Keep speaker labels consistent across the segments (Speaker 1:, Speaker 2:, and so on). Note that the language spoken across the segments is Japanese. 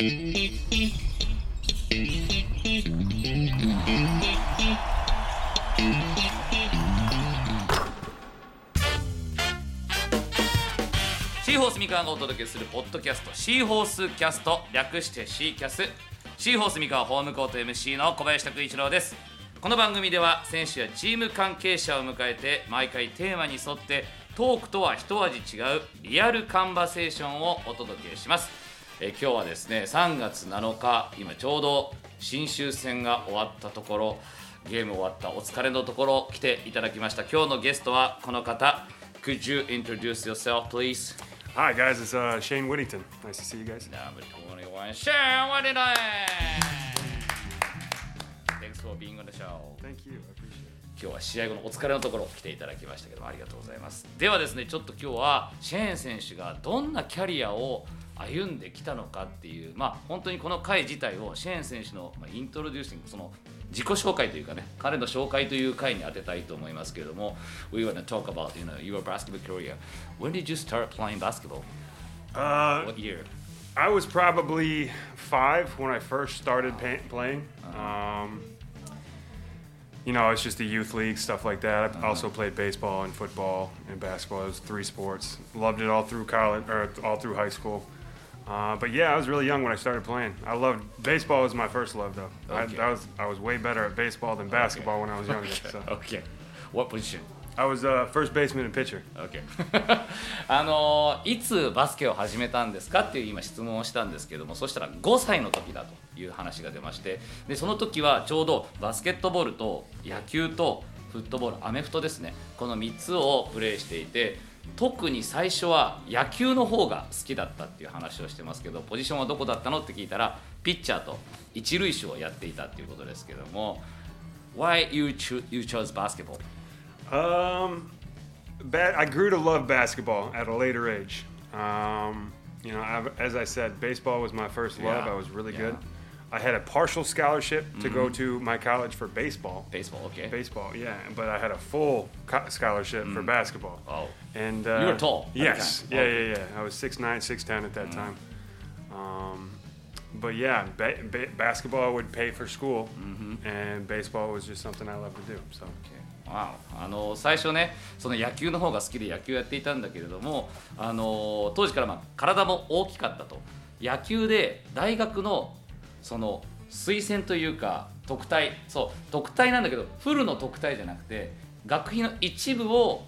Speaker 1: シーホース三河がお届けするポッドキャストシーホースキャスト略してシーキャス。シーホース三河ホームコート MC の小林拓一郎です。この番組では選手やチーム関係者を迎えて毎回テーマに沿ってトークとは一味違うリアルカンバセーションをお届けします。え今日はですね3月7日今ちょうど新州戦が終わったところゲーム終わったお疲れのところ来ていただきました今日のゲストはこの方 Could you introduce yourself please?
Speaker 2: Hi guys, it's uh, Shane Whittington. Nice to see you guys.
Speaker 1: Number 21, Sharon, what did I? Thanks for being on the show.
Speaker 2: Thank you. I appreciate it.
Speaker 1: 今日は試合後のお疲れのところ来ていただきましたけどもありがとうございますではですねちょっと今日はシェーン選手がどんなキャリアを歩んできたのかっていうまあ本当にこの回自体をシェーン選手のまあイントロデューシングその自己紹介というかね彼の紹介という回に当てたいと思いますけれども We want to talk about you know your basketball career When did you start playing basketball?
Speaker 2: Uh,
Speaker 1: What year?
Speaker 2: I was probably five when I first started pa- playing. Um, you know, it's just the youth league stuff like that. I also played baseball and football and basketball. It was three sports. Loved it all through college or all through high school. Uh, but yeah, I was really young when I started playing. I loved baseball was my first love though. I,
Speaker 1: Okay.
Speaker 2: that was I was way better at baseball than basketball when I was younger. So
Speaker 1: Okay What position?
Speaker 2: I was uh, first baseman and pitcher.
Speaker 1: OK あのいつバスケを始めたんですかっていう今質問をしたんですけどもそしたら5歳の時だという話が出ましてでその時はちょうどバスケットボールと野球とフットボールアメフトですねこの3つをプレーしていて特に最初は野球の方が好きだったっていう話をしてますけどポジションはどこだったのって聞いたらピッチャーと一塁手をやっていたっていうことですけども Why you, cho- you chose basketball?
Speaker 2: Um, ba- I grew to love basketball at a later age. Um, you know, I've, as I said, baseball was my first love.
Speaker 1: Yeah,
Speaker 2: I was really
Speaker 1: yeah.
Speaker 2: good. I had a partial scholarship to go to my college for baseball.
Speaker 1: Baseball, okay.
Speaker 2: Baseball, yeah, but I had a full co- scholarship for basketball.
Speaker 1: Oh.
Speaker 2: And uh,
Speaker 1: You were tall at the
Speaker 2: Yes,
Speaker 1: time.
Speaker 2: yeah,
Speaker 1: Okay.
Speaker 2: yeah, yeah. I was 6'9", 6'10", at that time. Um, but yeah, ba- ba- basketball would pay for school, and baseball was just something I loved to do. So.
Speaker 1: わおあの最初ねその野球の方が好きで野球やっていたんだけれどもあの当時からまあ体も大きかったと野球で大学の その推薦というか特待そう特待なんだけどフルの特待じゃなくて学費の一部を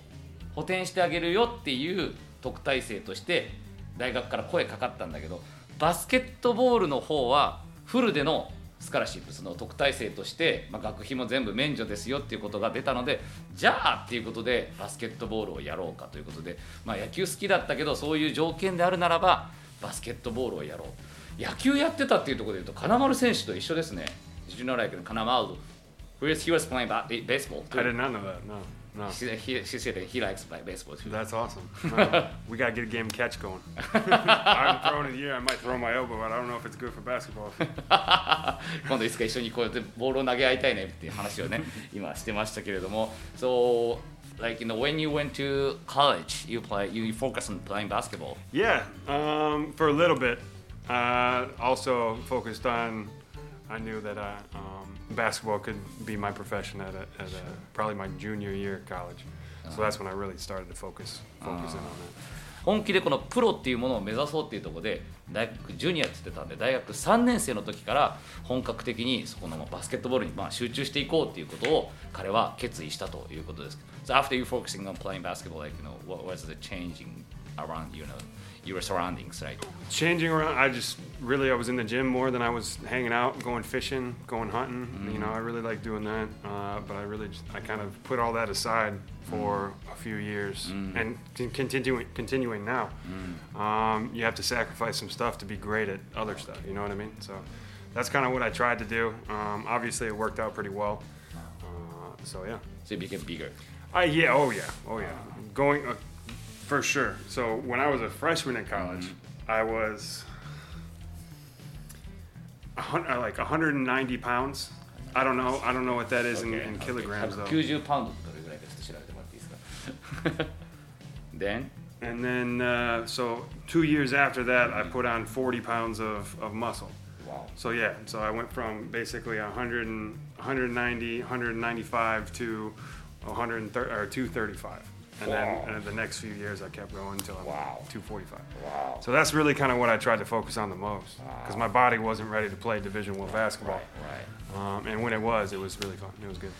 Speaker 1: 補填してあげるよっていう特待生として大学から声かかったんだけどバスケットボールの方はフルでのスカラシップその特待生として、まあ、学費も全部免除ですよっていうことが出たのでじゃあっていうことでバスケットボールをやろうかということで、まあ、野球好きだったけどそういう条件であるならばバスケットボールをやろう。野球やってたっていうところで言うと金丸選手と一緒ですね Did you know like 金丸 He was, he was playing ba- baseball too.
Speaker 2: I did not know that. No, no.
Speaker 1: She, he, she said that he likes play baseball too.
Speaker 2: That's awesome. No, we gotta get a game catch going. I'm throwing it here. I might throw my elbow, but I don't know if it's good for basketball.
Speaker 1: 今度いつか一緒にこうやってボールを投げ合いたいねっていう話をね今してましたけれども So like you know when you went to college you play you focus on playing basketball
Speaker 2: yeah, um, for a little bit. Uh, also focused on. I knew that uh, um, basketball could be my profession at, a, at a, probably my junior year of college. So that's when I really started to focus focus in on it.
Speaker 1: 本気でこのプロっていうものを目指そうっていうところで大学ジュニアって言ってたんで大学3年生の時から本格的にそこのバスケットボールにまあ集中していこうっていうことを彼は決意したということです。So after you focusing on playing basketball, like you know, what was the changing around you know your surroundings, right?
Speaker 2: changing around i just really i was in the gym more than i was hanging out going fishing going hunting. You know i really like doing that uh, but i really just, i kind of put all that aside for a few years and con- continuing continuing now. Um, you have to sacrifice some stuff to be great at other stuff you know what i mean? So that's kind of what i tried to do. Um, obviously it worked out pretty well. Uh, so yeah.
Speaker 1: So you became bigger.
Speaker 2: I yeah, oh yeah, oh yeah. Going uh, for sure. So when I was a freshman in college, mm-hmm. I was uh, like 190 pounds. I don't know. I don't know what that is okay, in, in okay. kilograms though.
Speaker 1: Then?
Speaker 2: And then, uh, so two years after that, I put on 40 pounds of, of muscle.
Speaker 1: Wow.
Speaker 2: So yeah, so I went from basically 100 and, 190, 195 to 130 or 235. And
Speaker 1: Wow.
Speaker 2: then and the next few years I kept going until I'm
Speaker 1: Wow.
Speaker 2: 245.
Speaker 1: Wow.
Speaker 2: So that's really kind of what I tried to focus on the most because my body wasn't ready to play Division One basketball.
Speaker 1: Right.
Speaker 2: Um, and when it was, it was really fun. It was good.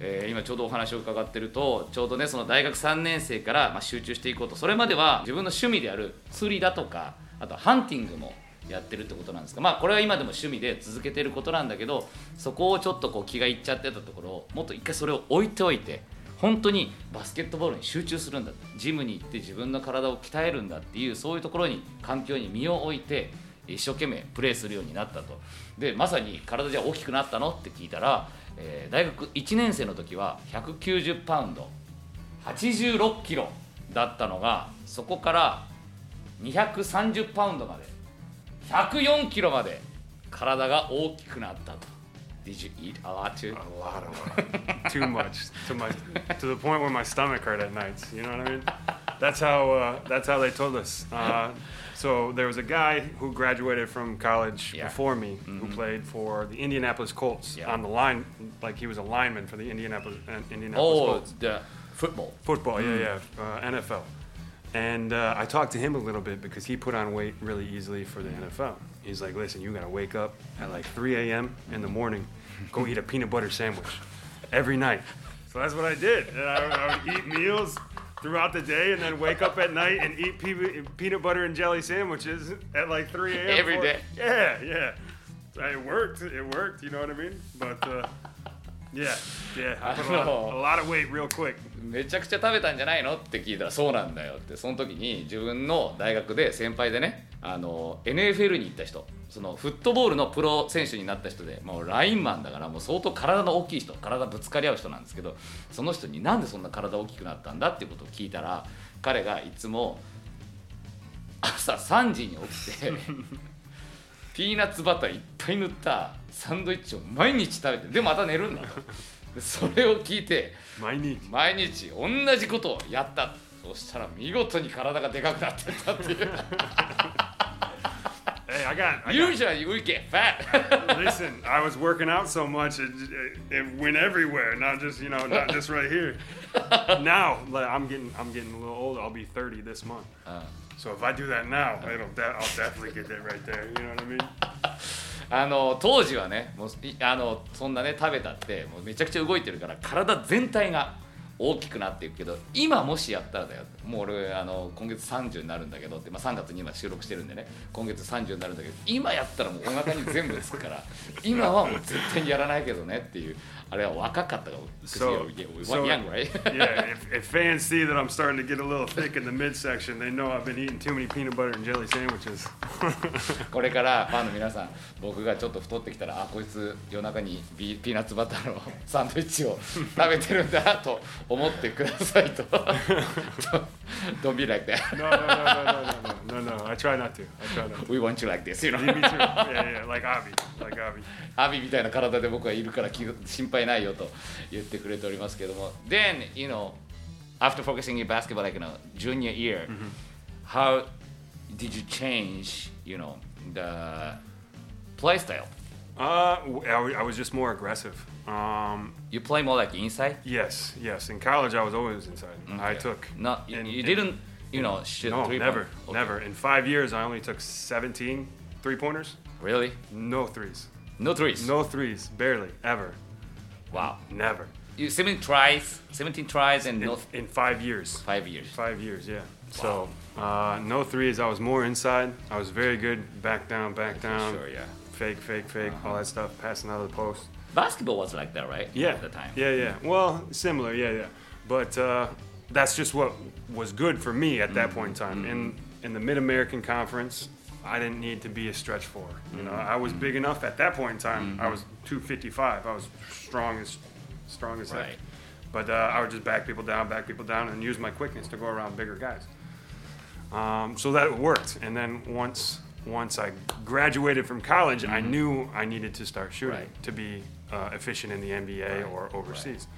Speaker 1: えー今ちょうどお話を伺ってるとちょうどねその大学3年生からまあ集中していこうとそれまでは自分の趣味である釣りだとかあとハンティングもやってるってことなんですがまあこれは今でも趣味で続けてることなんだけどそこをちょっとこう気がいっちゃってたところをもっと一回それを置いておいて本当にバスケットボールに集中するんだジムに行って自分の体を鍛えるんだっていうそういうところに環境に身を置いて一生懸命プレーするようになったと。でまさに体じゃ大きくなったの？って聞いたら、えー大学1年生の時は190パウンド86キロだったのがそこから230パウンドまで104キロまで体が大きくなったと。Did you eat a lot too?
Speaker 2: A lot of. Too much. To my to the point where my stomach hurt at nights. You know what I mean? That's how uh, that's how they told us. Uh, so there was a guy who graduated from college
Speaker 1: Yeah.
Speaker 2: before me who played for the Indianapolis Colts
Speaker 1: Yeah.
Speaker 2: on the line, like he was a lineman for the Indianapolis uh, Indianapolis
Speaker 1: Oh,
Speaker 2: Colts.
Speaker 1: the football.
Speaker 2: Football, yeah, yeah, uh, NFL. And uh, I talked to him a little bit because he put on weight really easily for the NFL. He's like, listen, you gotta wake up at like 3 a.m. in the morning, go eat a peanut butter sandwich every night. So that's what I did. And I, I would eat meals throughout the day and then wake up at night and eat pe- peanut butter and jelly sandwiches at like 3 a.m.
Speaker 1: Every day.
Speaker 2: Yeah, yeah. So It worked. It worked. You know what I mean? But uh, yeah, yeah. Real quick.
Speaker 1: めちゃくちゃ食べたんじゃないの？って聞いたらそうなんだよってその時に自分の大学で先輩でねあの NFL に行った人そのフットボールのプロ選手になった人でもうラインマンだからもう相当体の大きい人体ぶつかり合う人なんですけどその人になんでそんな体大きくなったんだっていうことを聞いたら彼がいつも朝3時に起きて ピーナッツバターいっぱい塗ったサンドイッチを毎日食べてでまた寝るんだとでそれを聞いて
Speaker 2: 毎日
Speaker 1: 毎日同じことをやったそしたら見事に体がでかくなってったっていう
Speaker 2: Hey, I got. I got
Speaker 1: Usually we get fat
Speaker 2: listen, I was working out so much it, it, it went everywhere, not just you know, not just right here. now, like, I'm getting, I'm getting a little older. I'll be 30 this month. So if I do that now, it'll, de- I'll definitely get that right there. You know what I mean?
Speaker 1: あの当時はねもういあのそんなね食べたってもうめちゃくちゃ動いてるから体全体が大きくなっていくけど今もしやったらだよもう俺あの今月30になるんだけどって、まあ、3月に今収録してるんでね今月30になるんだけど今やったらもうお腹に全部つくから今はもう絶対にやらないけどねっていうあれは若かったから
Speaker 2: So- so-
Speaker 1: young, right?
Speaker 2: yeah. If, if fans see that I'm starting to get a little thick in the midsection, they know I've been eating too many peanut butter and jelly sandwiches.
Speaker 1: これからファンの皆さん僕がちょっと太ってきたらあこいつ夜中にビピーナッツバターのサンドイッチを食べてるんだと思ってくださいと Don't be like that
Speaker 2: No, no, no, no, no, no, no, no, no. I try not to. I try not to.
Speaker 1: We want you like this you know
Speaker 2: Me too. Yeah, yeah. Like Avi. Like Avi.
Speaker 1: アビみたいな体で僕はいるから心配ないよと言ってくれておりますけども Then you know after focusing in basketball like you know junior year how did you change you know the play style
Speaker 2: Uh, w- I w- I was just more aggressive. Um,
Speaker 1: you play more like inside
Speaker 2: yes, yes. In college, I was always inside. I
Speaker 1: Okay.
Speaker 2: took.
Speaker 1: No, you,
Speaker 2: in-
Speaker 1: you
Speaker 2: in-
Speaker 1: didn't, you know, shoot
Speaker 2: No,
Speaker 1: three
Speaker 2: never,
Speaker 1: point- okay.
Speaker 2: never. In five years, I only took 17 three pointers.
Speaker 1: Really?
Speaker 2: No threes.
Speaker 1: No threes.
Speaker 2: No threes. Barely. Ever.
Speaker 1: Wow.
Speaker 2: Never.
Speaker 1: You 17 tries, 17 tries, and
Speaker 2: In,
Speaker 1: no
Speaker 2: in five years.
Speaker 1: five years.
Speaker 2: Five years, yeah. So, uh, no threes. I was more inside. I was very good. Back down, back down.
Speaker 1: Sure, yeah.
Speaker 2: Fake, fake, fake. All that stuff. Passing out of the post.
Speaker 1: Basketball was like that, right?
Speaker 2: Yeah.
Speaker 1: At the time.
Speaker 2: Yeah, yeah. Well, similar, yeah, yeah. But uh, that's just what was good for me at that point in time. In in the Mid American Conference, I didn't need to be a stretch four. You know, I was big enough at that point in time. I was 255. I was strong as strong as heck.
Speaker 1: Right.
Speaker 2: But uh, I would just back people down, back people down, and use my quickness to go around bigger guys. Um, so that worked. And then once once I graduated from college, I knew I needed to start shooting
Speaker 1: Mm-hmm. Right.
Speaker 2: to be uh, efficient in the NBA
Speaker 1: Right.
Speaker 2: or overseas.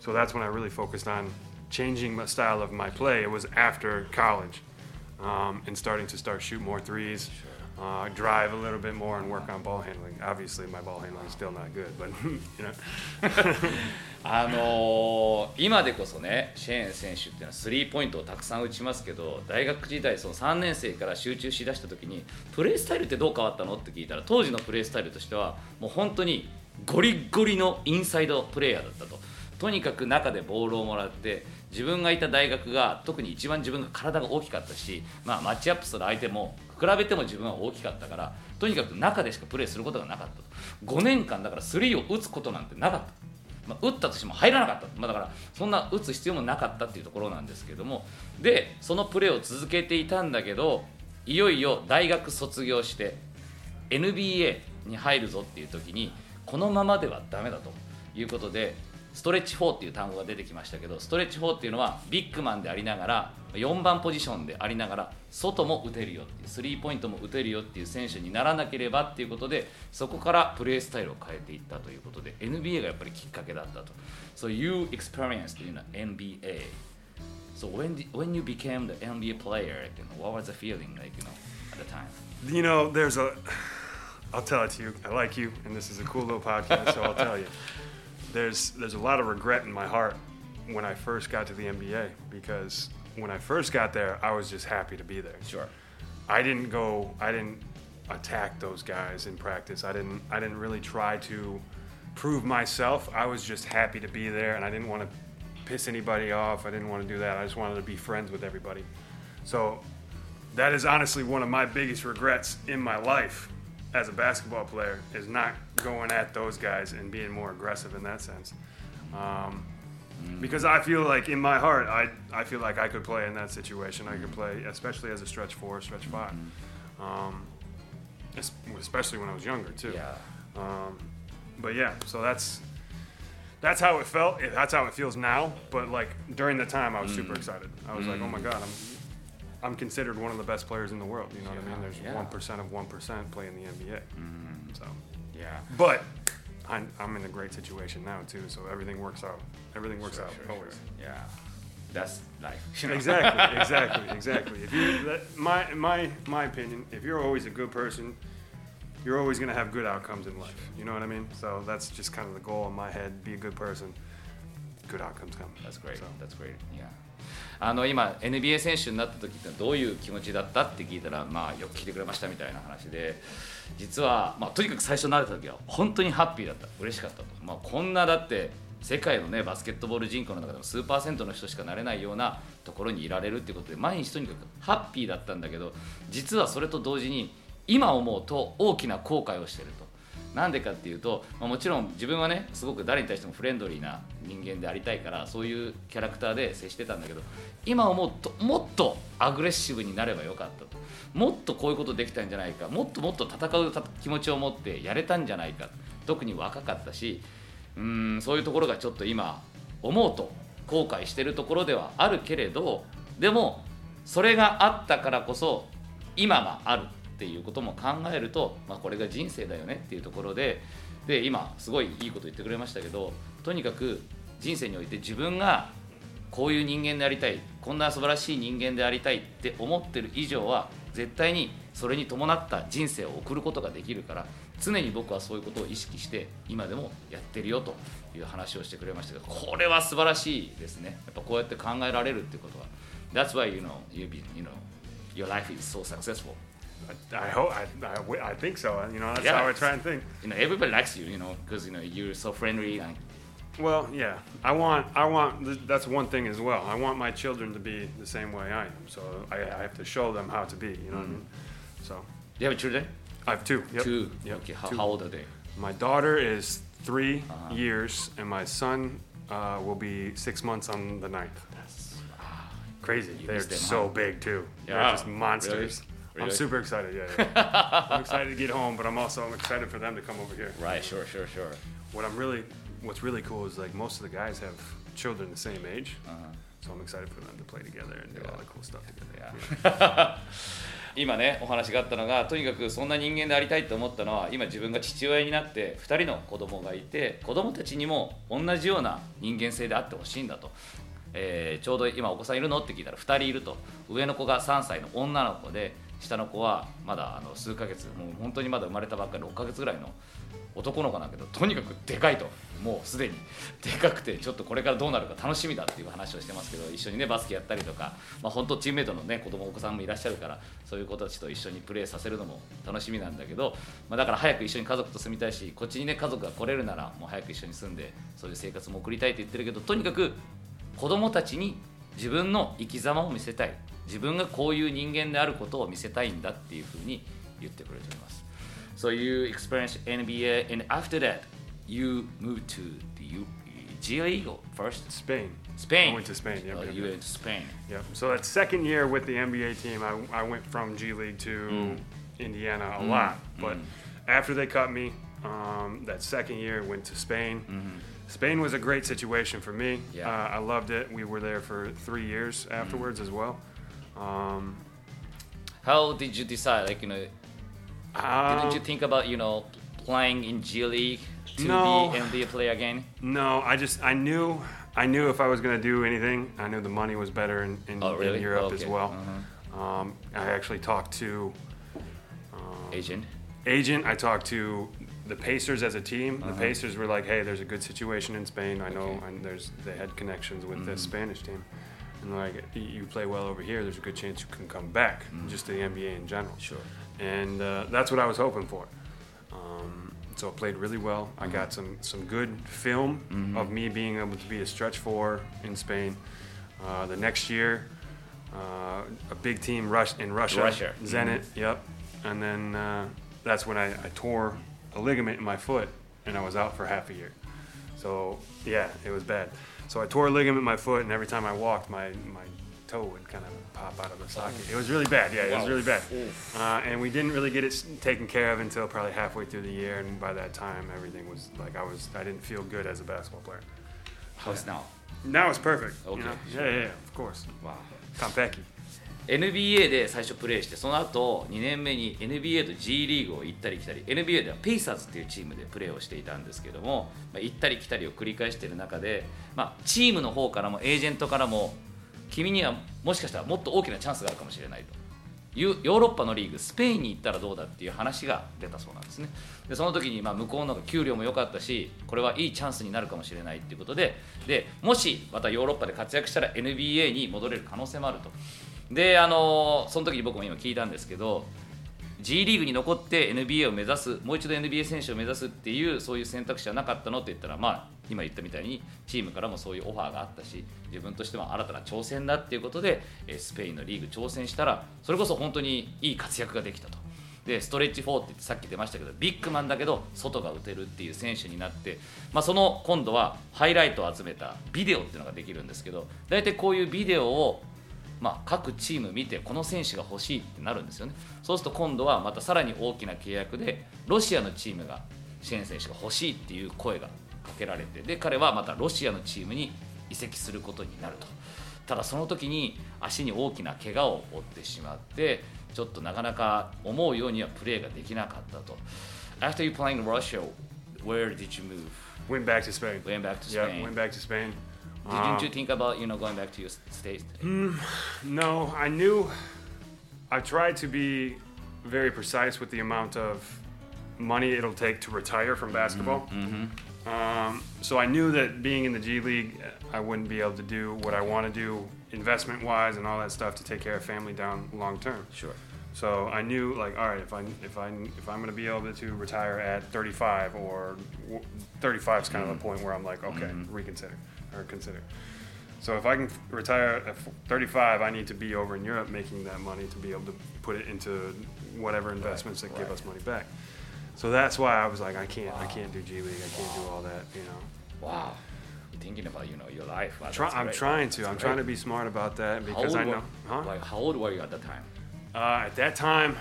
Speaker 2: So that's when I really focused on changing my style of my play, it was after college um, and starting to start shoot more threes, uh, drive a little bit more, and work on ball handling. Obviously, my ball handling is still not good, but you know.
Speaker 1: あのー今でこそねシェーン選手っていうのはスリーポイントをたくさん打ちますけど大学時代その3年生から集中しだした時にプレースタイルってどう変わったのって聞いたら当時のプレースタイルとしてはもう本当にゴリッゴリのインサイドプレーヤーだったととにかく中でボールをもらって自分がいた大学が特に一番自分が体が大きかったし、まあ、マッチアップする相手も比べても自分は大きかったからとにかく中でしかプレーすることがなかったと。5年間だからスリーを打つことなんてなかった。まあ、打ったとしても入らなかった、まあ、だからそんな打つ必要もなかったっていうところなんですけども。でそのプレーを続けていたんだけどいよいよ大学卒業して NBA に入るぞっていう時にこのままではダメだということでストレッチ4っていう単語が出てきましたけどストレッチ4っていうのはビッグマンでありながら4番ポジションでありながら外も打てるよっていうスリーポイントも打てるよっていう選手にならなければっていうことでそこからプレースタイルを変えていったということで NBA がやっぱりきっかけだったと。So you experienced in the NBA. So when, the, when you became the NBA player, you know, what was the feeling like, you know, at the time?
Speaker 2: You know, there's a. I'll tell it to you. I like you, and this is a cool little podcast, so I'll tell you. There's there's a lot of regret in my heart when I first got to the NBA because when I first got there, I was just happy to be there.
Speaker 1: Sure.
Speaker 2: I didn't go. I didn't attack those guys in practice. I didn't. I didn't really try to prove myself. I was just happy to be there, and I didn't want to piss anybody off. I didn't want to do that. I just wanted to be friends with everybody. So that is honestly one of my biggest regrets in my life as a basketball player is not going at those guys and being more aggressive in that sense. Um, because I feel like in my heart, I, I feel like I could play in that situation. I could play, especially as a stretch four, stretch five. Um, especially when I was younger too.
Speaker 1: Yeah.
Speaker 2: Um, but yeah, so that's that's how it felt. It- That's how it feels now. But like during the time, I was super excited. I was like, oh my god, I'm I'm considered one of the best players in the world. You know what I mean? There's
Speaker 1: Yeah.
Speaker 2: one percent of one percent play in the NBA. So,
Speaker 1: Yeah.
Speaker 2: but I'm, I'm in a great situation now too. So everything works out. Everything works out always.
Speaker 1: Yeah. That's life. you know?
Speaker 2: Exactly, exactly, exactly. If you, that, my, my, my opinion, if you're always a good person, you're always gonna have good outcomes in life. You know what I mean? So that's just kind of the goal in my head: be a good person, good outcomes come.
Speaker 1: That's great.
Speaker 2: So.
Speaker 1: That's great. Yeah. あの今 NBA 選手になった時ってどういう気持ちだったって聞いたらまあよく聞いてくれましたみたいな話で実はまあとにかく最初慣れた時は本当にハッピーだった。嬉しかったと。まあこんなだって世界のねバスケットボール人口の中でも数パーセントの人しかなれないようなところにいられるってことで毎日とにかくハッピーだったんだけど実はそれと同時に今思うと大きな後悔をしてると。なんでかっていうと、まあ、もちろん自分はねすごく誰に対してもフレンドリーな人間でありたいからそういうキャラクターで接してたんだけど今思うともっとアグレッシブになればよかったと。もっとこういうことできたんじゃないか。もっともっと戦う気持ちを持ってやれたんじゃないか。特に若かったしうーんそういうところがちょっと今思うと後悔してるところではあるけれどでもそれがあったからこそ今がある。っていうことも考えると、まあ、これが人生だよねっていうところでで今すごいいいこと言ってくれましたけどとにかく人生において自分がこういう人間でありたいこんな素晴らしい人間でありたいって思ってる以上は絶対にそれに伴った人生を送ることができるから常に僕はそういうことを意識して今でもやってるよという話をしてくれましたけどこれは素晴らしいですね。やっぱこうやって考えられるっていうことは。That's why you know you be you know your life is so successful.
Speaker 2: I, I hope. I, I, I think so. You know, that's
Speaker 1: Yeah.
Speaker 2: how I try and think.
Speaker 1: you know everybody likes you you know because you know you're so friendly and
Speaker 2: Well, yeah. I want. I want. That's one thing as well. I want my children to be the same way I am. So I, I have to show them how to be. You know what I mean? So
Speaker 1: you have a children
Speaker 2: I have two. Yep.
Speaker 1: two
Speaker 2: Yep.
Speaker 1: okay how,
Speaker 2: two.
Speaker 1: how old are they
Speaker 2: My daughter is 3
Speaker 1: Uh-huh.
Speaker 2: years, and my son uh, will be six months on the 9th.
Speaker 1: That's
Speaker 2: Crazy. They're
Speaker 1: them,
Speaker 2: so
Speaker 1: huh?
Speaker 2: big too.
Speaker 1: Yeah.
Speaker 2: They're just monsters.
Speaker 1: Really?
Speaker 2: I'm
Speaker 1: Really?
Speaker 2: super excited. Yeah, yeah. I'm excited to get home, but I'm also I'm excited for them to come over here.
Speaker 1: right sure sure sure
Speaker 2: What I'm really, what's really cool is like most of the guys have children the same age, so I'm excited for them to play together and do all the cool stuff together.
Speaker 1: Yeah. 今ねお話があったのがとにかくそんな人間でありたいと思ったのは今自分が父親になって2人の子供がいて子供たちにも同じような人間性であってほしいんだとえーちょうど今お子さんいるのって聞いたら2人いると上の子が3歳の女の子で下の子はまだあの数ヶ月もう本当にまだ生まれたばっかり6ヶ月ぐらいの男の子なんだけどとにかくでかいと。もうすでに でかくてちょっとこれからどうなるか楽しみだっていう話をしてますけど一緒にねバスケやったりとか、まあ、本当チームメートのね子供お子さんもいらっしゃるからそういう子たちと一緒にプレーさせるのも楽しみなんだけど、まあ、だから早く一緒に家族と住みたいしこっちにね家族が来れるならもう早く一緒に住んでそういう生活も送りたいって言ってるけどとにかく子供たちに自分の生き様を見せたい。自分がこういう人間であることを見せたいんだっていうふうに言ってくれております So you experienced NBA and after that you moved to the U- G League first
Speaker 2: Spain.
Speaker 1: Spain
Speaker 2: I went to Spain. Yep,
Speaker 1: Oh,
Speaker 2: yep,
Speaker 1: you
Speaker 2: yep.
Speaker 1: went to Spain
Speaker 2: Yep. So that second year with the NBA team, I, I went from G League to
Speaker 1: Mm.
Speaker 2: Indiana a lot. But after they cut me, um, that second year went to Spain. Spain was a great situation for me.
Speaker 1: Mm-hmm. Yeah.
Speaker 2: Uh, I loved it. We were there for three years
Speaker 1: Mm.
Speaker 2: afterwards as well. Um,
Speaker 1: How did you decide like you know
Speaker 2: um,
Speaker 1: didn't you think about you know playing in G League to
Speaker 2: No.
Speaker 1: be NBA player again
Speaker 2: No, I just I knew I knew if I was gonna do anything, I knew the money was better in, in,
Speaker 1: Oh, really?
Speaker 2: in Europe as
Speaker 1: Okay.
Speaker 2: well.
Speaker 1: Mhm.
Speaker 2: Um, I actually talked to
Speaker 1: agent
Speaker 2: agent. I talked to the Pacers as a team. The
Speaker 1: Uh-huh.
Speaker 2: Pacers were like, "Hey, there's a good situation in Spain. I know,
Speaker 1: Okay. Mm-hmm.
Speaker 2: and there's they had connections with the Spanish team, and like you play well over here. There's a good chance you can come back, just to the NBA in general.
Speaker 1: Mm-hmm. Sure.
Speaker 2: And uh, that's what I was hoping for. Um, so I played really well. I got some some good film of me being able to be a stretch four in Spain. Uh, the next year, uh, a big team rush in Russia,
Speaker 1: Russia.
Speaker 2: Zenit. Yep. And then uh, that's when I, I tore a ligament in my foot, and I was out for half a year. So yeah, it was bad. So I tore a ligament in my foot, and every time I walked, my my toe would kind of pop out of the socket. It was really bad. Yeah, it was really bad. Uh, and we didn't really get it taken care of until probably halfway through the year, and by that time, everything was like I was I didn't feel good as a basketball player.
Speaker 1: How's now
Speaker 2: Now it's perfect. you
Speaker 1: Okay,
Speaker 2: know?
Speaker 1: sure.
Speaker 2: Yeah, yeah, yeah, of course.
Speaker 1: Wow
Speaker 2: Konpeki.
Speaker 1: NBA で最初プレーしてその後2年目に NBA と G リーグを行ったり来たり NBA ではペイサーズっていうチームでプレーをしていたんですけども、まあ、行ったり来たりを繰り返している中で、まあ、チームの方からもエージェントからも君にはもしかしたらもっと大きなチャンスがあるかもしれないというヨーロッパのリーグスペインに行ったらどうだっていう話が出たそうなんですね。でその時にまあ向こうの方が給料も良かったしこれはいいチャンスになるかもしれないっていうことででもしまたヨーロッパで活躍したら NBA に戻れる可能性もあると。であのその時に僕も今聞いたんですけど G リーグに残って NBA を目指すもう一度 NBA 選手を目指すっていうそういう選択肢はなかったのって言ったらまあ今言ったみたいにチームからもそういうオファーがあったし自分としても新たな挑戦だっていうことでスペインのリーグ挑戦したらそれこそ本当にいい活躍ができたと。でストレッチ4ってってさっき出ましたけどビッグマンだけど外が打てるっていう選手になって、まあ、その今度はハイライトを集めたビデオっていうのができるんですけど大体こういうビデオをまあ、各チーム見てこの選手が欲しいってなるんですよねそうすると今度はまたさらに大きな契約でロシアのチームがシェーン選手が欲しいっていう声がかけられてで彼はまたロシアのチームに移籍することになるとただその時に足に大きな怪我を負ってしまってちょっとなかなか思うようにはプレーができなかったと After you playing in Russia where did you move?
Speaker 2: Went back to Spain.
Speaker 1: Went back to
Speaker 2: Yeah,
Speaker 1: Spain
Speaker 2: went back to Spain.
Speaker 1: Didn't you ah. think about you know going back to your state?
Speaker 2: Mm, no, I knew. I tried to be very precise with the amount of money it'll take to retire from basketball. Mm, mm-hmm. Um, so I knew that being in the G League, uh, I wouldn't be able to do what I want to do investment wise and all that stuff to take care of family down long term.
Speaker 1: Sure.
Speaker 2: So I knew like, all right, if I if I if I'm going to be able to retire at 35 or 35 is kind of a mm-hmm. point where I'm like, okay, mm-hmm. reconsider or consider. So if I can retire at 35, I need to be over in Europe making that money to be able to put it into whatever investments that give us money back. So that's why I was like, I can't, I can't do G League, I can't do all that, you know.
Speaker 1: Wow. You're thinking about you know your life. Wow,
Speaker 2: Try, I'm trying to.
Speaker 1: That's
Speaker 2: I'm
Speaker 1: great.
Speaker 2: trying to be smart about that because I know.
Speaker 1: Were,
Speaker 2: Huh?
Speaker 1: Like how old were you at the time?
Speaker 2: Uh, at that time,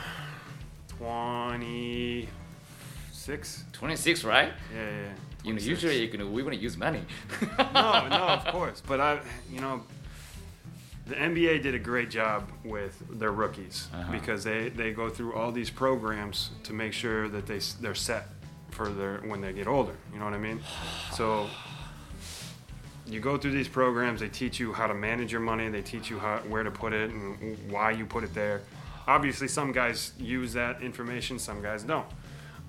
Speaker 2: 26.
Speaker 1: 26, right?
Speaker 2: Yeah, yeah.
Speaker 1: You know, usually you know, we're gonna use money.
Speaker 2: no, no, of course. But I, you know, the NBA did a great job with their rookies
Speaker 1: Uh-huh.
Speaker 2: because they, they go through all these programs to make sure that they they're set for their when they get older. You know what I mean? So you go through these programs. They teach you how to manage your money. They teach you how where to put it and why you put it there obviously some guys use that information, some guys don't.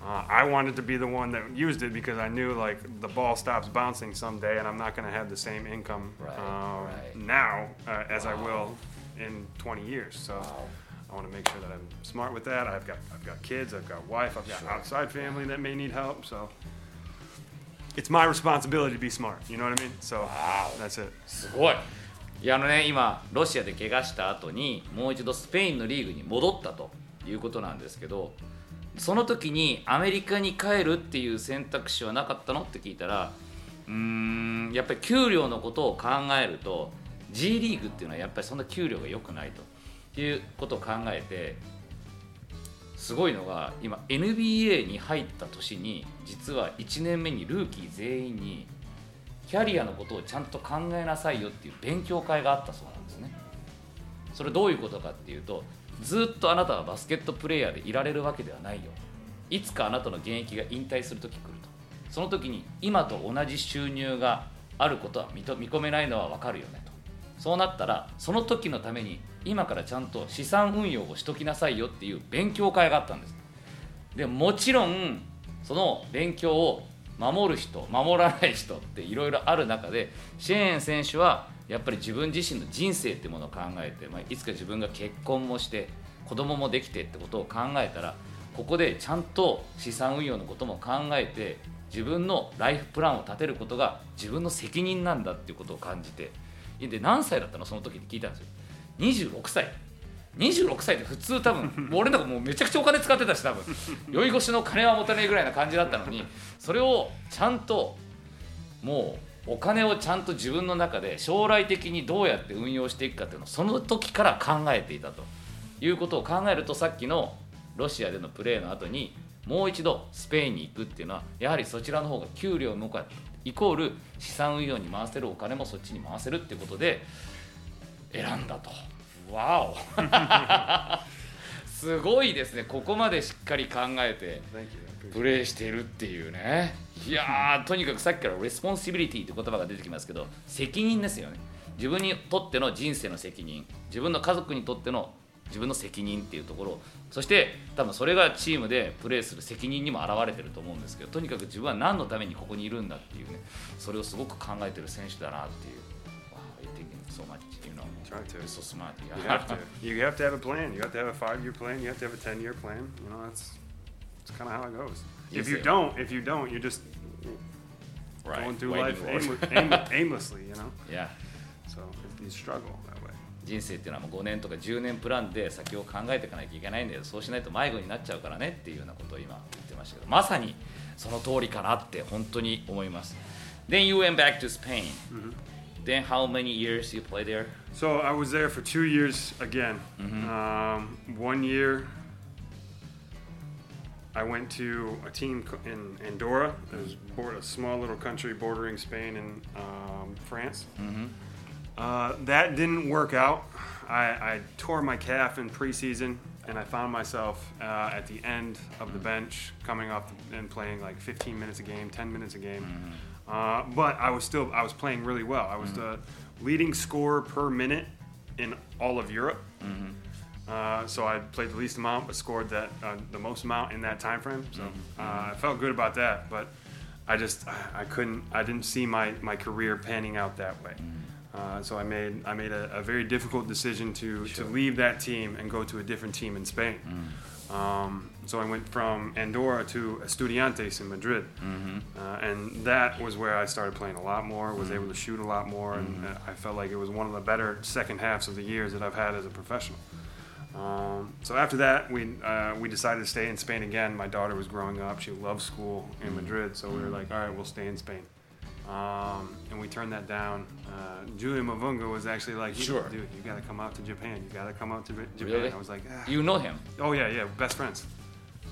Speaker 2: Uh, I wanted to be the one that used it because I knew like the ball stops bouncing someday, and I'm not going to have the same income
Speaker 1: right,
Speaker 2: uh,
Speaker 1: right.
Speaker 2: now uh, as
Speaker 1: wow.
Speaker 2: I will in 20 years. So
Speaker 1: wow.
Speaker 2: I want to make sure that I'm smart with that. I've got I've got kids, I've got wife, I've got
Speaker 1: sure.
Speaker 2: outside family that may need help. So it's my responsibility to be smart. You know what I mean? So
Speaker 1: wow.
Speaker 2: that's it.
Speaker 1: What? いやあのね今ロシアで怪我した後にもう一度スペインのリーグに戻ったということなんですけどその時にアメリカに帰るっていう選択肢はなかったのって聞いたらうーんやっぱり給料のことを考えると G リーグっていうのはやっぱりそんな給料が良くないということを考えてすごいのが今 NBA に入った年に実は1年目にルーキー全員にキャリアのことをちゃんと考えなさいよっていう勉強会があったそうなんですね。それどういうことかっていうとずっとあなたはバスケットプレーヤーでいられるわけではないよ。いつかあなたの現役が引退する時来ると。その時に今と同じ収入があることは認見込めないのは分かるよねと。そうなったらその時のために今からちゃんと資産運用をしときなさいよっていう勉強会があったんです。でもちろんその勉強を守る人守らない人っていろいろある中でシェーン選手はやっぱり自分自身の人生ってものを考えて、まあ、いつか自分が結婚もして子供もできてってことを考えたらここでちゃんと資産運用のことも考えて自分のライフプランを立てることが自分の責任なんだっていうことを感じてで何歳だったの？その時に聞いたんですよ。26歳。26歳で普通多分 俺なんかもうめちゃくちゃお金使ってたし多分酔い越しの金は持たねえぐらいな感じだったのにそれをちゃんともうお金をちゃんと自分の中で将来的にどうやって運用していくかっていうのをその時から考えていたということを考えるとさっきのロシアでのプレーの後にもう一度スペインに行くっていうのはやはりそちらの方が給料もかイコール資産運用に回せるお金もそっちに回せるっていうことで選んだと。わお すごいですね。ここまでしっかり考えて.プレーしているっていうね。いやー とにかくさっきから responsibility って言葉が出てきますけど責任ですよね。自分にとっての人生の責任。自分の家族にとっての自分の責任っていうところ。そして多分それがチームでプレーする責任にも表れてると思うんですけどとにかく自分は何のためにここにいるんだっていうね。それをすごく考えてる選手だなっていう。Wow, so much, you know.
Speaker 2: Try to.
Speaker 1: You're so smart.
Speaker 2: You have to. You have to have a plan. You have to have a five-year plan. You have to have a ten-year plan. You know, that's that's kind of how it goes.
Speaker 1: Yes,
Speaker 2: if you don't, if you don't, you're just
Speaker 1: Right.
Speaker 2: going through
Speaker 1: Waiting
Speaker 2: life aimle- aim- aimlessly. You know,
Speaker 1: Yeah.
Speaker 2: so you struggle that way.
Speaker 1: 人生っていうのはもう5年とか10年プランで先を考えていかなきゃいけないんだけどそうしないと迷子になっちゃうからねっていうようなことを今言ってましたけどまさにその通りかなって本当に思います Then you went back to Spain、Then how many years you play there?
Speaker 2: So I was there for two years again. Um, one year, I went to a team in Andorra. It was board, a small little country bordering Spain and um, France. Uh, that didn't work out. I, I tore my calf in preseason, and I found myself uh, at the end of the bench, coming off and playing like 15 minutes a game, 10 minutes a game. Uh, but I was still I was playing really well. I was the leading scorer per minute in all of Europe. Uh, so I played the least amount, but scored that uh, the most amount in that time frame. So uh, I felt good about that. But I just I, I couldn't I didn't see my, my career panning out that way. Uh, so I made I made a, a very difficult decision to, to leave that team and go to a different team in Spain. Um, so I went from Andorra to Estudiantes in Madrid, uh, and that was where I started playing a lot more. Was able to shoot a lot more, and uh, I felt like it was one of the better second halves of the years that I've had as a professional. Um, so after that, we uh, we decided to stay in Spain again. My daughter was growing up; she loved school in Madrid, so we were like, all right, we'll stay in Spain. Um, and we turned that down. Uh, Julia Mavunga was actually like,
Speaker 1: Sure.
Speaker 2: dude, you got to come out to Japan. You got to come out to Japan.
Speaker 1: Really?
Speaker 2: I was like, ah.
Speaker 1: You know him.
Speaker 2: oh yeah, yeah, best friends.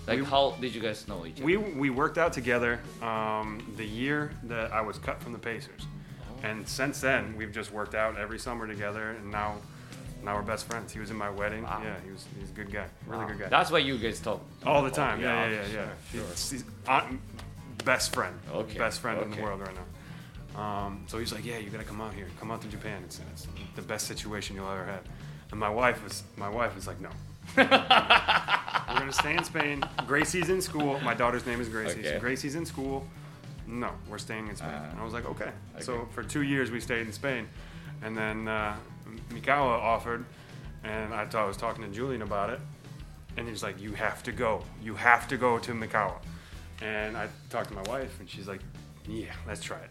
Speaker 1: Like
Speaker 2: We-
Speaker 1: how did you guys know each other?
Speaker 2: We we worked out together um, the year that I was cut from the Pacers, and since then we've just worked out every summer together, and now now we're best friends. He was in my wedding.
Speaker 1: Wow.
Speaker 2: Yeah, he was he's a good guy, really good guy.
Speaker 1: That's why you guys talk
Speaker 2: All the time.
Speaker 1: Oh,
Speaker 2: Yeah, yeah, yeah, yeah.
Speaker 1: Sure.
Speaker 2: He's, he's best friend.
Speaker 1: Okay,
Speaker 2: Best friend in the world right now. Um, so he's like, yeah, you gotta come out here, come out to Japan. It's, it's the best situation you'll ever have. And my wife was, my wife was like, no. We're gonna stay in Spain. Gracie's in school. My daughter's name is Gracie.
Speaker 1: Okay.
Speaker 2: So Gracie's in school. No, we're staying in Spain.
Speaker 1: Uh,
Speaker 2: and I was like, okay.
Speaker 1: okay.
Speaker 2: So for two years we stayed in Spain, and then uh, Mikawa offered, and I, thought I was talking to Julian about it, and he's like, you have to go. You have to go to Mikawa. And I talked to my wife, and she's like, yeah, let's try it.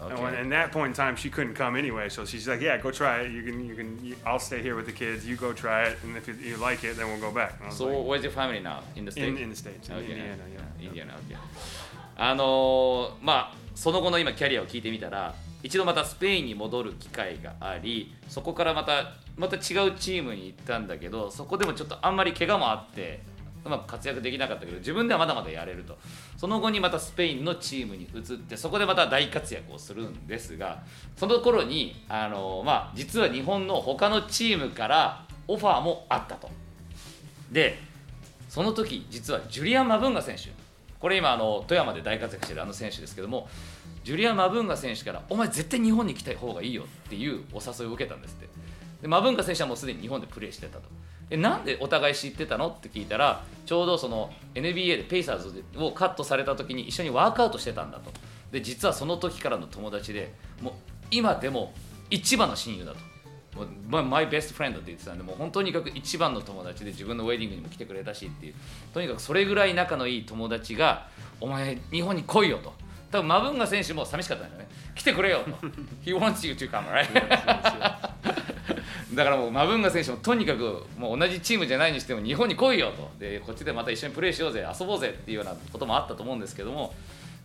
Speaker 2: And when,
Speaker 1: Okay.
Speaker 2: at that point in time, she couldn't come anyway, so she's like, "Yeah, go try it. You can, you can. You, I'll stay here with the kids. You go try it, and if you, you like it, then we'll go back." And
Speaker 1: So
Speaker 2: like,
Speaker 1: where's your family now? In the States?
Speaker 2: in, in the states, in
Speaker 1: Okay.
Speaker 2: Indiana, yeah.
Speaker 1: インディアナ OK あのーまあその後の今キャリアを聞いてみたら一度またスペインに戻る機会がありそこからまたまた違うチームに行ったんだけどそこでもちょっとあんまり怪我もあってうまく活躍できなかったけど自分ではまだまだやれると。その後にまたスペインのチームに移ってそこでまた大活躍をするんですがその頃にあのまあ実は日本の他のチームからオファーもあったと。でその時実はジュリアン・マブンガ選手。これ今あの富山で大活躍してるあの選手ですけどもジュリアン・マブンガ選手から「お前絶対日本に来た方がいいよ」っていうお誘いを受けたんですって。でマブンガ選手はもうすでに日本でプレーしてたと。えなんでお互い知ってたの？って聞いたらちょうどその NBA でペイサーズをカットされた時に一緒にワークアウトしてたんだと。で実はその時からの友達でもう今でも一番の親友だと。マイベストフレンドって言ってたんでもう本当にかく一番の友達で自分のウェディングにも来てくれたしっていう。とにかくそれぐらい仲のいい友達が「お前日本に来いよ」と。多分マブンガ選手も寂しかったんだよね。来てくれよと。He wants you to come right? だからもうマブンガ選手もとにかくもう同じチームじゃないにしても日本に来いよとでこっちでまた一緒にプレーしようぜ遊ぼうぜっていうようなこともあったと思うんですけども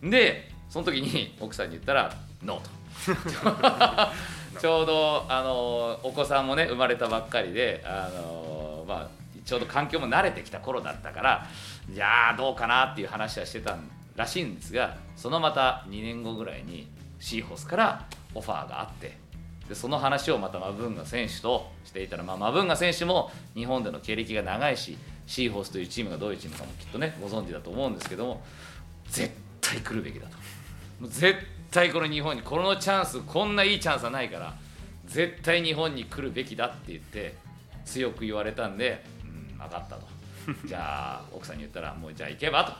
Speaker 1: でその時に奥さんに言ったら「ノー」と。ちょうどあのお子さんもね生まれたばっかりであの、まあ、ちょうど環境も慣れてきた頃だったからじゃあどうかなっていう話はしてたらしいんですがそのまた2年後ぐらいにシーホースからオファーがあってでその話をまたマブンガ選手としていたら、まあ、マブンガ選手も日本での経歴が長いしシーホースというチームがどういうチームかもきっとねご存知だと思うんですけども絶対来るべきだと。もう絶対この日本にこのチャンスこんないいチャンスはないから絶対日本に来るべきだって言って強く言われたんで、うん、分かったと。じゃあ奥さんに言ったらもうじゃあ行けばと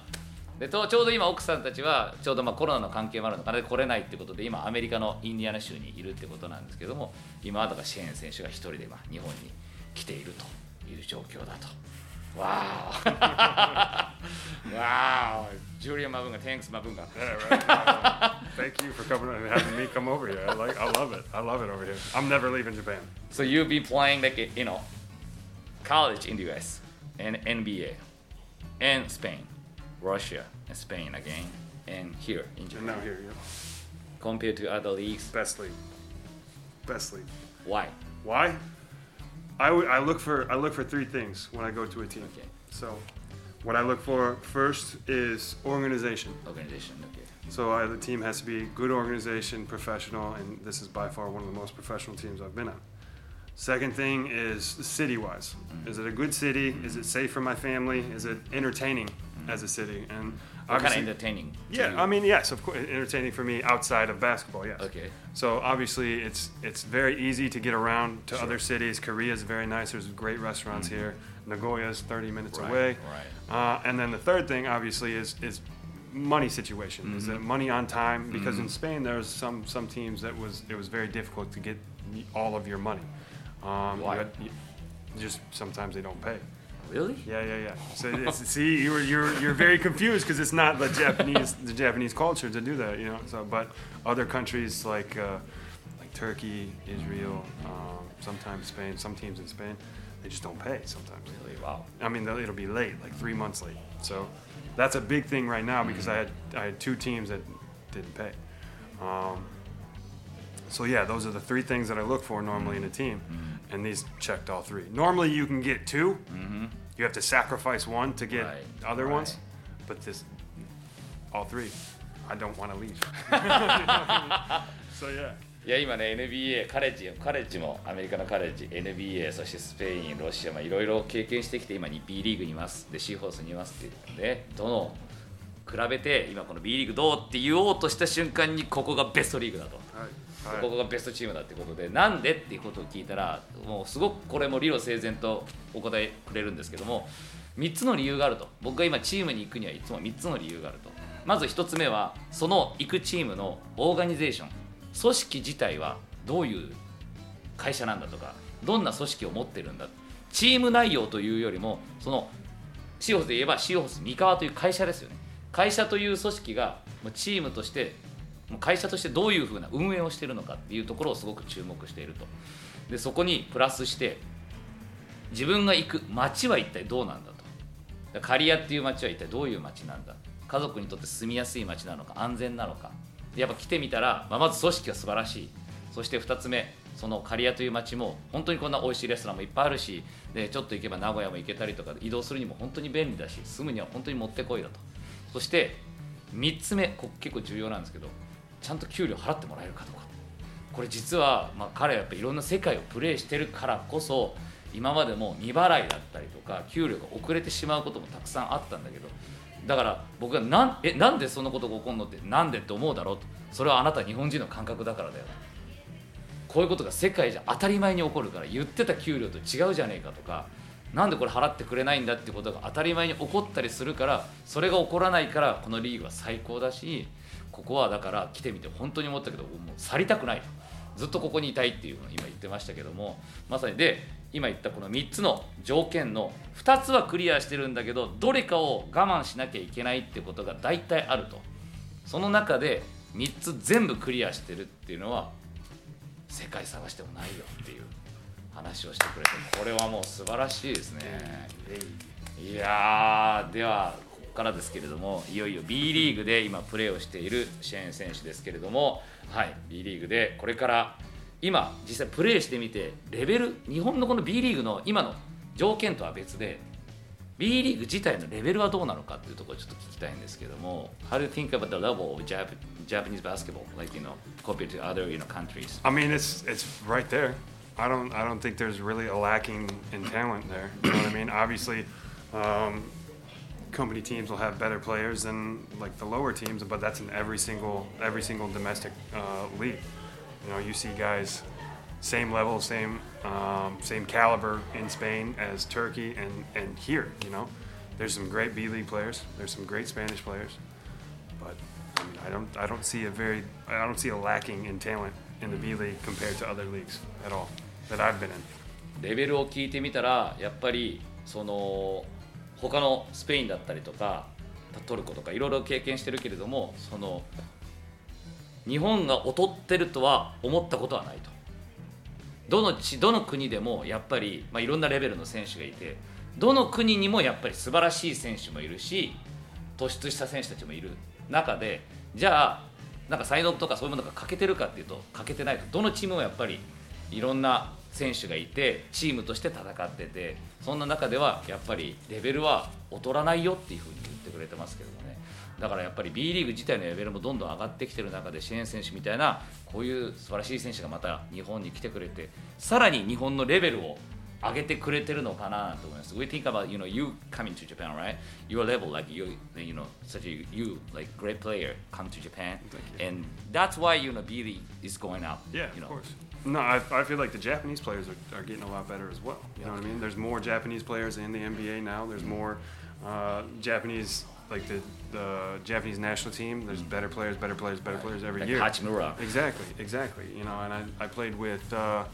Speaker 1: でとちょうど今奥さんたちはちょうどまあコロナの関係もあるのかな来れないってことで今アメリカのインディアナ州にいるってことなんですけども今はだからシェーン選手が一人でまあ日本に来ているという状況だと。わーわージュリアン・マブンガ Thanks マブンガ.
Speaker 2: Uh, thank you for coming and having me come over here. I like, I love it. I love it over here. I'm never leaving Japan.
Speaker 1: So you've been playing like you know college in the US and NBA and Spain, Russia and Spain again, and here in Japan.
Speaker 2: And now here, yeah.
Speaker 1: Compared to other leagues,
Speaker 2: best league. Best league.
Speaker 1: why?
Speaker 2: Why? I, w- I look for I look for three things when I go to a team.
Speaker 1: Okay.
Speaker 2: So, what I look for first is organization.
Speaker 1: Organization. Okay.
Speaker 2: So I, the team has to be good organization, professional, and this is by far one of the most professional teams I've been at. Second thing is city-wise. Mm. Is it a good city? Is it safe for my family? Is it entertaining as a city? And
Speaker 1: kind of entertaining?
Speaker 2: yeah,
Speaker 1: you?
Speaker 2: I mean, yes, of course, entertaining for me outside of basketball. Yes.
Speaker 1: Okay.
Speaker 2: So obviously, it's it's very easy to get around to
Speaker 1: Sure.
Speaker 2: other cities. Korea is very nice. There's great restaurants here. Nagoya is 30 minutes
Speaker 1: Right,
Speaker 2: away.
Speaker 1: right.
Speaker 2: Uh, and then the third thing, obviously, is is money situation. Is it money on time? Because in Spain, there's some some teams that was it was very difficult to get all of your money. Um, you
Speaker 1: Why?
Speaker 2: had- you- just sometimes they don't pay.
Speaker 1: Really?
Speaker 2: Yeah, yeah, yeah. So it's, see, you're you're you're very confused because it's not the Japanese the Japanese culture to do that, you know. So, but other countries like uh, like Turkey, Israel, um, sometimes Spain, some teams in Spain, they just don't pay sometimes.
Speaker 1: Really? Wow.
Speaker 2: I mean, it'll be late, like three months late. So that's a big thing right now because I had I had two teams that didn't pay. Um, so yeah, those are the three things that I look for normally in a team, and these checked all three. Normally, you can get 2 You have to sacrifice one to get
Speaker 1: Right,
Speaker 2: other
Speaker 1: right.
Speaker 2: ones, but this, all three, I don't want to leave. so yeah.
Speaker 1: いや今ね NBA カレッジカレッジもアメリカのカレッジ NBA そしてスペインロシアまあいろいろ経験してきて今に B リーグにいますでシーホースにいますって言ってどの比べて今この B リーグどうって言おうとした瞬間にここがベストリーグだと。
Speaker 2: はい。
Speaker 1: ここがベストチームだってことでなんでっていうことを聞いたらもうすごくこれも理路整然とお答えくれるんですけども3つの理由があると。僕が今チームに行くにはいつも3つの理由があると。まず1つ目はその行くチームのオーガニゼーション組織自体はどういう会社なんだとかどんな組織を持ってるんだチーム内容というよりもそのシーホスで言えばシーホス三河という会社ですよね。会社という組織がチームとして会社としてどういうふうな運営をしているのかっていうところをすごく注目していると。でそこにプラスして自分が行く街は一体どうなんだと。刈谷っていう街は一体どういう街なんだ。家族にとって住みやすい街なのか安全なのか。やっぱ来てみたら、まあ、まず組織が素晴らしい。そして2つ目その刈谷という街も本当にこんな美味しいレストランもいっぱいあるしでちょっと行けば名古屋も行けたりとか移動するにも本当に便利だし住むには本当にもってこいだと。そして3つ目ここ結構重要なんですけどちゃんと給料払ってもらえるかどうか。これ実は、まあ、彼はやっぱいろんな世界をプレーしてるからこそ今までも未払いだったりとか給料が遅れてしまうこともたくさんあったんだけどだから僕がなんえなんでそんなことが起こるのってなんでって思うだろうと。それはあなた日本人の感覚だからだよ。こういうことが世界じゃ当たり前に起こるから言ってた給料と違うじゃねえかとかなんでこれ払ってくれないんだってことが当たり前に起こったりするからそれが起こらないからこのリーグは最高だしここはだから来てみて本当に思ったけどもう去りたくないと。ずっとここにいたいっていうのを今言ってましたけどもまさにで今言ったこの3つの条件の2つはクリアしてるんだけどどれかを我慢しなきゃいけないってことが大体あると。その中で3つ全部クリアしてるっていうのは世界探してもないよっていう話をしてくれてこれはもう素晴らしいですね。いやーではからですけれどもいよいよ B リーグで今プレーをしているシェーン選手ですけれどもはい B リーグでこれから今実際プレーしてみてレベル日本のこの B リーグの今の条件とは別で B リーグ自体のレベルはどうなのかっていうところをちょっと聞きたいんですけども How do you think about the level of Jap Japanese basketball like you know compared to other you know countries
Speaker 2: I mean, it's it's right there. I don't I don't think there's really a lacking in talent there. You know what I mean? Obviously, um, company teams will have better players than like the lower teams, but that's in every single every single domestic uh, league. You know, you see guys same level, same um, same caliber in Spain as Turkey and and here. You know, there's some great B League players. There's some great Spanish players, but I, mean, I don't I don't see a very I don't see a lacking in talent in the B League compared to other leagues at all that I've been in.
Speaker 1: レベルを聞いてみたらやっぱりその 他のスペインだったりとかトルコとかいろいろ経験してるけれどもその日本が劣ってるとは思ったことはないと。どの地どの国でもやっぱり、まあ、いろんなレベルの選手がいてどの国にもやっぱり素晴らしい選手もいるし突出した選手たちもいる。中でじゃあなんか才能とかそういうものが欠けてるかっていうと欠けてないと。どのチームもやっぱりいろんな選手がいてチームとして戦っててそんな中ではやっぱりレベルは劣らないよっていうふうに言ってくれてますけどもねだからやっぱり B リーグ自体のレベルもどんどん上がってきてる中で支援選手みたいなこういう素晴らしい選手がまた日本に来てくれてさらに日本のレベルを上げてくれてるのかなと思います。We think about you know you coming to Japan, right? Your level, like you you know such a you like great player come to Japan, and that's why you know B League is going up.
Speaker 2: Yeah,
Speaker 1: you know.
Speaker 2: of course. No, I, I feel like the Japanese players are, are getting a lot better as well. You know what I mean? There's more Japanese players in the NBA now. There's more uh, Japanese, like the, the Japanese national team. There's better players, better players, better players every
Speaker 1: Like
Speaker 2: year.
Speaker 1: Hachimura.
Speaker 2: Exactly, exactly. You know, and I, I played with uh,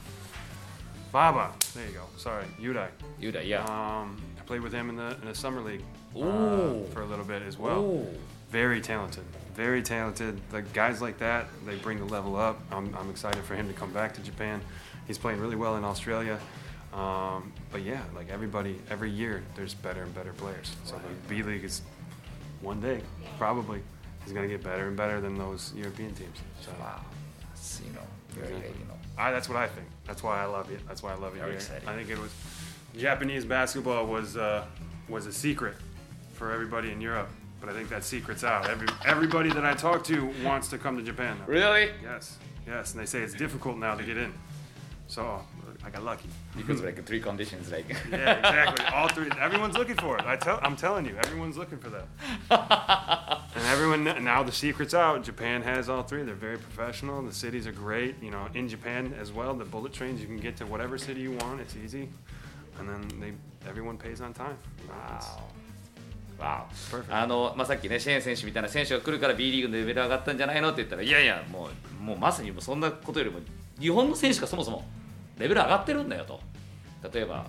Speaker 2: Baba. There you go. Sorry, Udai.
Speaker 1: Yuda, yeah.
Speaker 2: Um, I played with him in the in the summer league uh,
Speaker 1: Ooh.
Speaker 2: for a little bit as well.
Speaker 1: Ooh.
Speaker 2: Very talented, very talented. Like guys like that, they bring the level up. I'm, I'm excited for him to come back to Japan. He's playing really well in Australia. Um, but yeah, like everybody, every year there's better and better players. So the B League is one day probably is going to get better and better than those European teams. So
Speaker 1: Wow. That's, you know, very,
Speaker 2: Exactly.
Speaker 1: you know.
Speaker 2: I, that's what I think. That's why I love it. That's why I love it
Speaker 1: Very
Speaker 2: here.
Speaker 1: exciting.
Speaker 2: I think it was Japanese basketball was uh, was a secret for everybody in Europe, but I think that secret's out. Every everybody that I talk to wants to come to Japan. Now.
Speaker 1: Really?
Speaker 2: Yes, yes, and they say it's difficult now to get in. So I got lucky.
Speaker 1: Because like three conditions, like.
Speaker 2: Yeah, exactly. All three. Everyone's looking for it. I tell. I'm telling you, everyone's looking for that. And everyone now the secret's out. Japan has all three. They're very professional. The cities are great. You know, in Japan as well, the bullet trains you can get to whatever city you want. It's easy, and then they everyone pays on time. Know, it's
Speaker 1: わ.あのまあ、さっきね、シェーン選手みたいな選手が来るから B リーグのレベル上がったんじゃないの？って言ったら、いやいや、もうもうまさにそんなことよりも、日本の選手がそもそもレベル上がってるんだよと、例えば、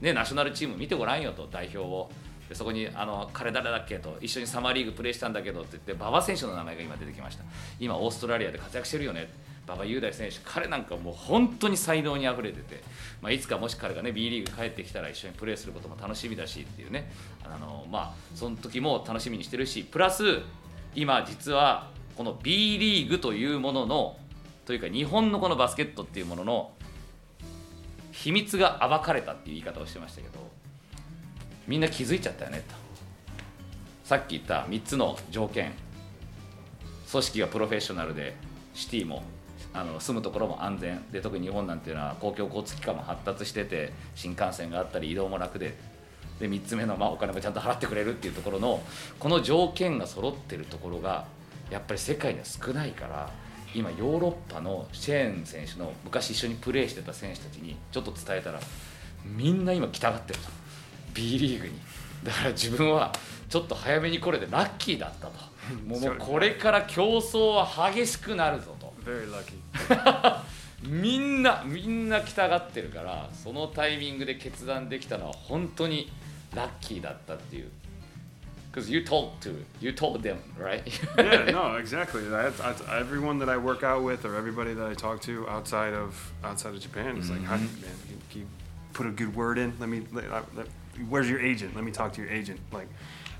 Speaker 1: ね、ナショナルチーム見てごらんよと、代表を。でそこにあの彼誰だっけと一緒にサマーリーグプレーしたんだけどって言って馬場選手の名前が今出てきました。今オーストラリアで活躍してるよね馬場雄大選手彼なんかもう本当に才能にあふれてて、まあ、いつかもし彼がね B リーグ帰ってきたら一緒にプレーすることも楽しみだしっていうねあのまあその時も楽しみにしてるしプラス今実はこの B リーグというもののというか日本のこのバスケットっていうものの秘密が暴かれたっていう言い方をしてましたけどみんな気づいちゃったよねと。さっき言った3つの条件。組織がプロフェッショナルでシティもあの住むところも安全で特に日本なんていうのは公共交通機関も発達してて新幹線があったり移動も楽でで3つ目の、まあ、お金もちゃんと払ってくれるっていうところのこの条件が揃ってるところがやっぱり世界には少ないから今ヨーロッパのシェーン選手の昔一緒にプレーしてた選手たちにちょっと伝えたらみんな今来たがってると。B リーグに。だから自分はちょっと早めにこれでラッキーだったと。もうこれから競争は激しくなるぞ。と
Speaker 2: Very lucky.
Speaker 1: みんなみんな来たがってるからそのタイミングで決断できたのは本当にラッキーだったっていう Because you told to you told them right
Speaker 2: yeah, no, exactly. That, that's, everyone that I work out with, or everybody that I talk to outside of outside of Japan, is like, How, man, can, can you put a good word in? Let me. Let, let, where's your agent? Let me talk to your agent. Like,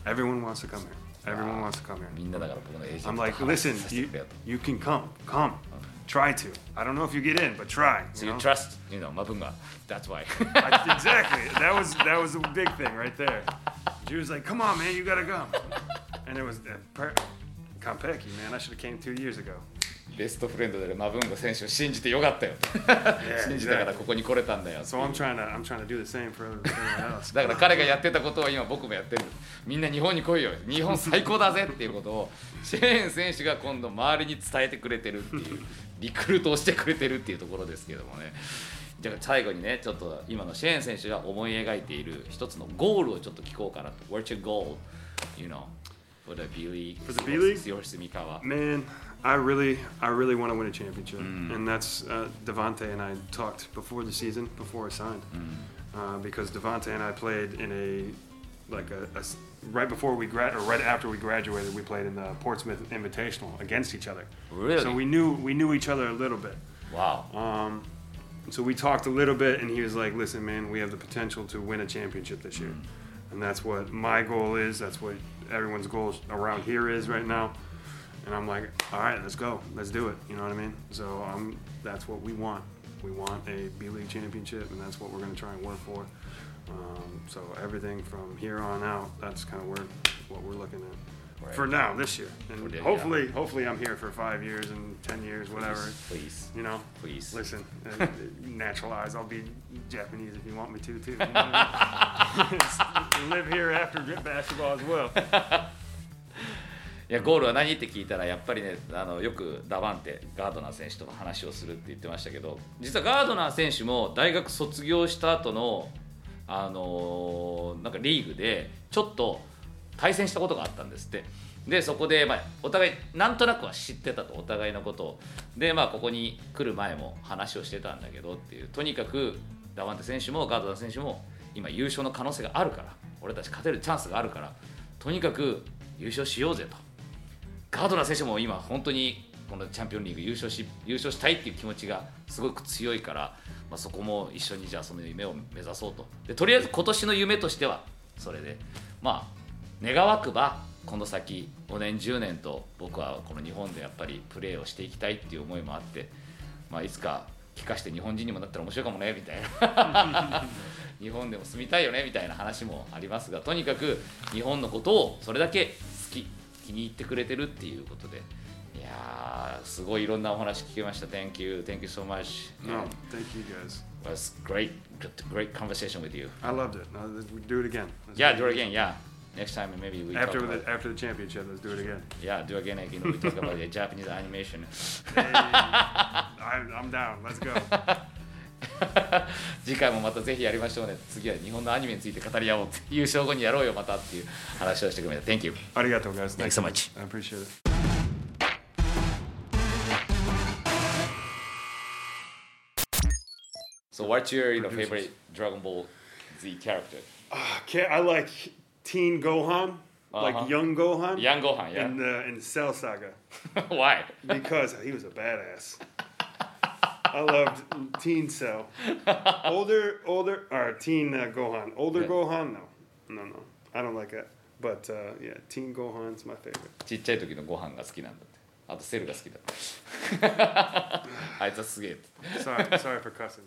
Speaker 2: everyone wants to come here. Everyone wants to come here.
Speaker 1: みんなだから僕のエージェン
Speaker 2: I'm
Speaker 1: ト
Speaker 2: like,
Speaker 1: と話
Speaker 2: listen,
Speaker 1: させて
Speaker 2: you,
Speaker 1: くれよと
Speaker 2: you can come, come, try to. I don't know if you get in, but try.
Speaker 1: So
Speaker 2: You
Speaker 1: you
Speaker 2: know?
Speaker 1: trust you know マブンが That's why
Speaker 2: I- exactly. That was that was a big thing right there. She was like, "Come on, man, you gotta go," and it was uh, per- Konpeki, man. I should have came two years ago.
Speaker 1: ベストフレンドであるマブンガ選手を信じてよかったよ信じたからここに来れたんだよ
Speaker 2: So I'm trying to I'm trying to do the same for everyone else.
Speaker 1: だから彼がやってたことを今僕もやってるみんな日本に来いよ日本最高だぜっていうことをシェーン選手が今度周りに伝えてくれてるっていうリクルートをしてくれてるっていうところですけどもねじゃあ最後にねちょっと今のシェーン選手が思い描いている一つのゴールをちょっと聞こうかなと What's your goal? You know for the B League
Speaker 2: For the B League?
Speaker 1: your Sumikawa
Speaker 2: Man, I really I really want to win a championship, and that's uh, Devante and I talked before the season, before I signed, uh, because Devante and I played in a like a, a right before we grad or right after we graduated, we played in the Portsmouth Invitational against each other.
Speaker 1: Really?
Speaker 2: So we knew we knew each other a little bit.
Speaker 1: Wow
Speaker 2: Um, so we talked a little bit, and he was like, "Listen, man, we have the potential to win a championship this year, and that's what my goal is. That's what everyone's goal around here is right now." And I'm like, "All right, let's go. Let's do it." You know what I mean? So um, that's what we want. We want a B League championship, and that's what we're going to try and work for. Um, so everything from here on out, that's kind of where what we're looking at.
Speaker 1: Right.
Speaker 2: For now, this year, and
Speaker 1: yeah.
Speaker 2: hopefully, hopefully, I'm here for five years and ten years, whatever.
Speaker 1: Please
Speaker 2: You know,
Speaker 1: please
Speaker 2: Listen, uh, naturalize. I'll be Japanese if you want me to, too. You know what I mean? Live here after basketball as well.
Speaker 1: いやゴールは何って聞いたらやっぱりねあのよくダバンテガードナー選手と話をするって言ってましたけど実はガードナー選手も大学卒業した後のあのなんかリーグでちょっと対戦したことがあったんですって。でそこで、まあ、お互いなんとなくは知ってたとお互いのことを。でまあここに来る前も話をしてたんだけどっていう。とにかくダバンテ選手もガードナー選手も今優勝の可能性があるから俺たち勝てるチャンスがあるからとにかく優勝しようぜとガードナー選手も今本当にこのチャンピオンリーグ優勝し優勝したいっていう気持ちがすごく強いから、まあ、そこも一緒にじゃあその夢を目指そうと。でとりあえず今年の夢としてはそれでまあ願わくばこの先5年10年と僕はこの日本でやっぱりプレーをしていきたいっていう思いもあって、まあ、いつか帰化して日本人にもなったら面白いかもねみたいな。日本でも住みたいよねみたいな話もありますがとにかく日本のことをそれだけ気に入ってくれてるっていうことでいやーすごいいろんなお話聞けました Thank you Thank you so much
Speaker 2: No, thank you guys.
Speaker 1: It was great great conversation with you
Speaker 2: I loved it. Uh, we do it again. Let's
Speaker 1: Yeah
Speaker 2: do
Speaker 1: it again yeah next time maybe we
Speaker 2: After
Speaker 1: talk
Speaker 2: the
Speaker 1: about,
Speaker 2: after the championship, let's do it again.
Speaker 1: yeah do again again we talk about the Japanese animation
Speaker 2: Hey, I, I'm down. Let's go.
Speaker 1: 次回もまたぜひやりましょうね次は日本のアニメについて語り合おうって優勝後にやろうよまたっていう話をしてくれた Thank you
Speaker 2: Arigato, guys.
Speaker 1: Thanks so much.
Speaker 2: I appreciate it.
Speaker 1: So what's your you know, favorite Dragon Ball Z character?
Speaker 2: Okay, I like Teen Gohan,
Speaker 1: Uh-huh.
Speaker 2: like young Gohan,
Speaker 1: Young Gohan, yeah?
Speaker 2: in the in Cell Saga
Speaker 1: Why?
Speaker 2: because he was a badass. I loved Teen Cell. Older, older, or Teen uh, Gohan. Older
Speaker 1: Yeah.
Speaker 2: Gohan, no, no, no. I don't like that. But uh, yeah, Teen Gohan's my favorite.
Speaker 1: ちっちゃい時のご飯が好きなんだってあとセルが好きだあいつはすげえって
Speaker 2: Sorry, sorry for cussing.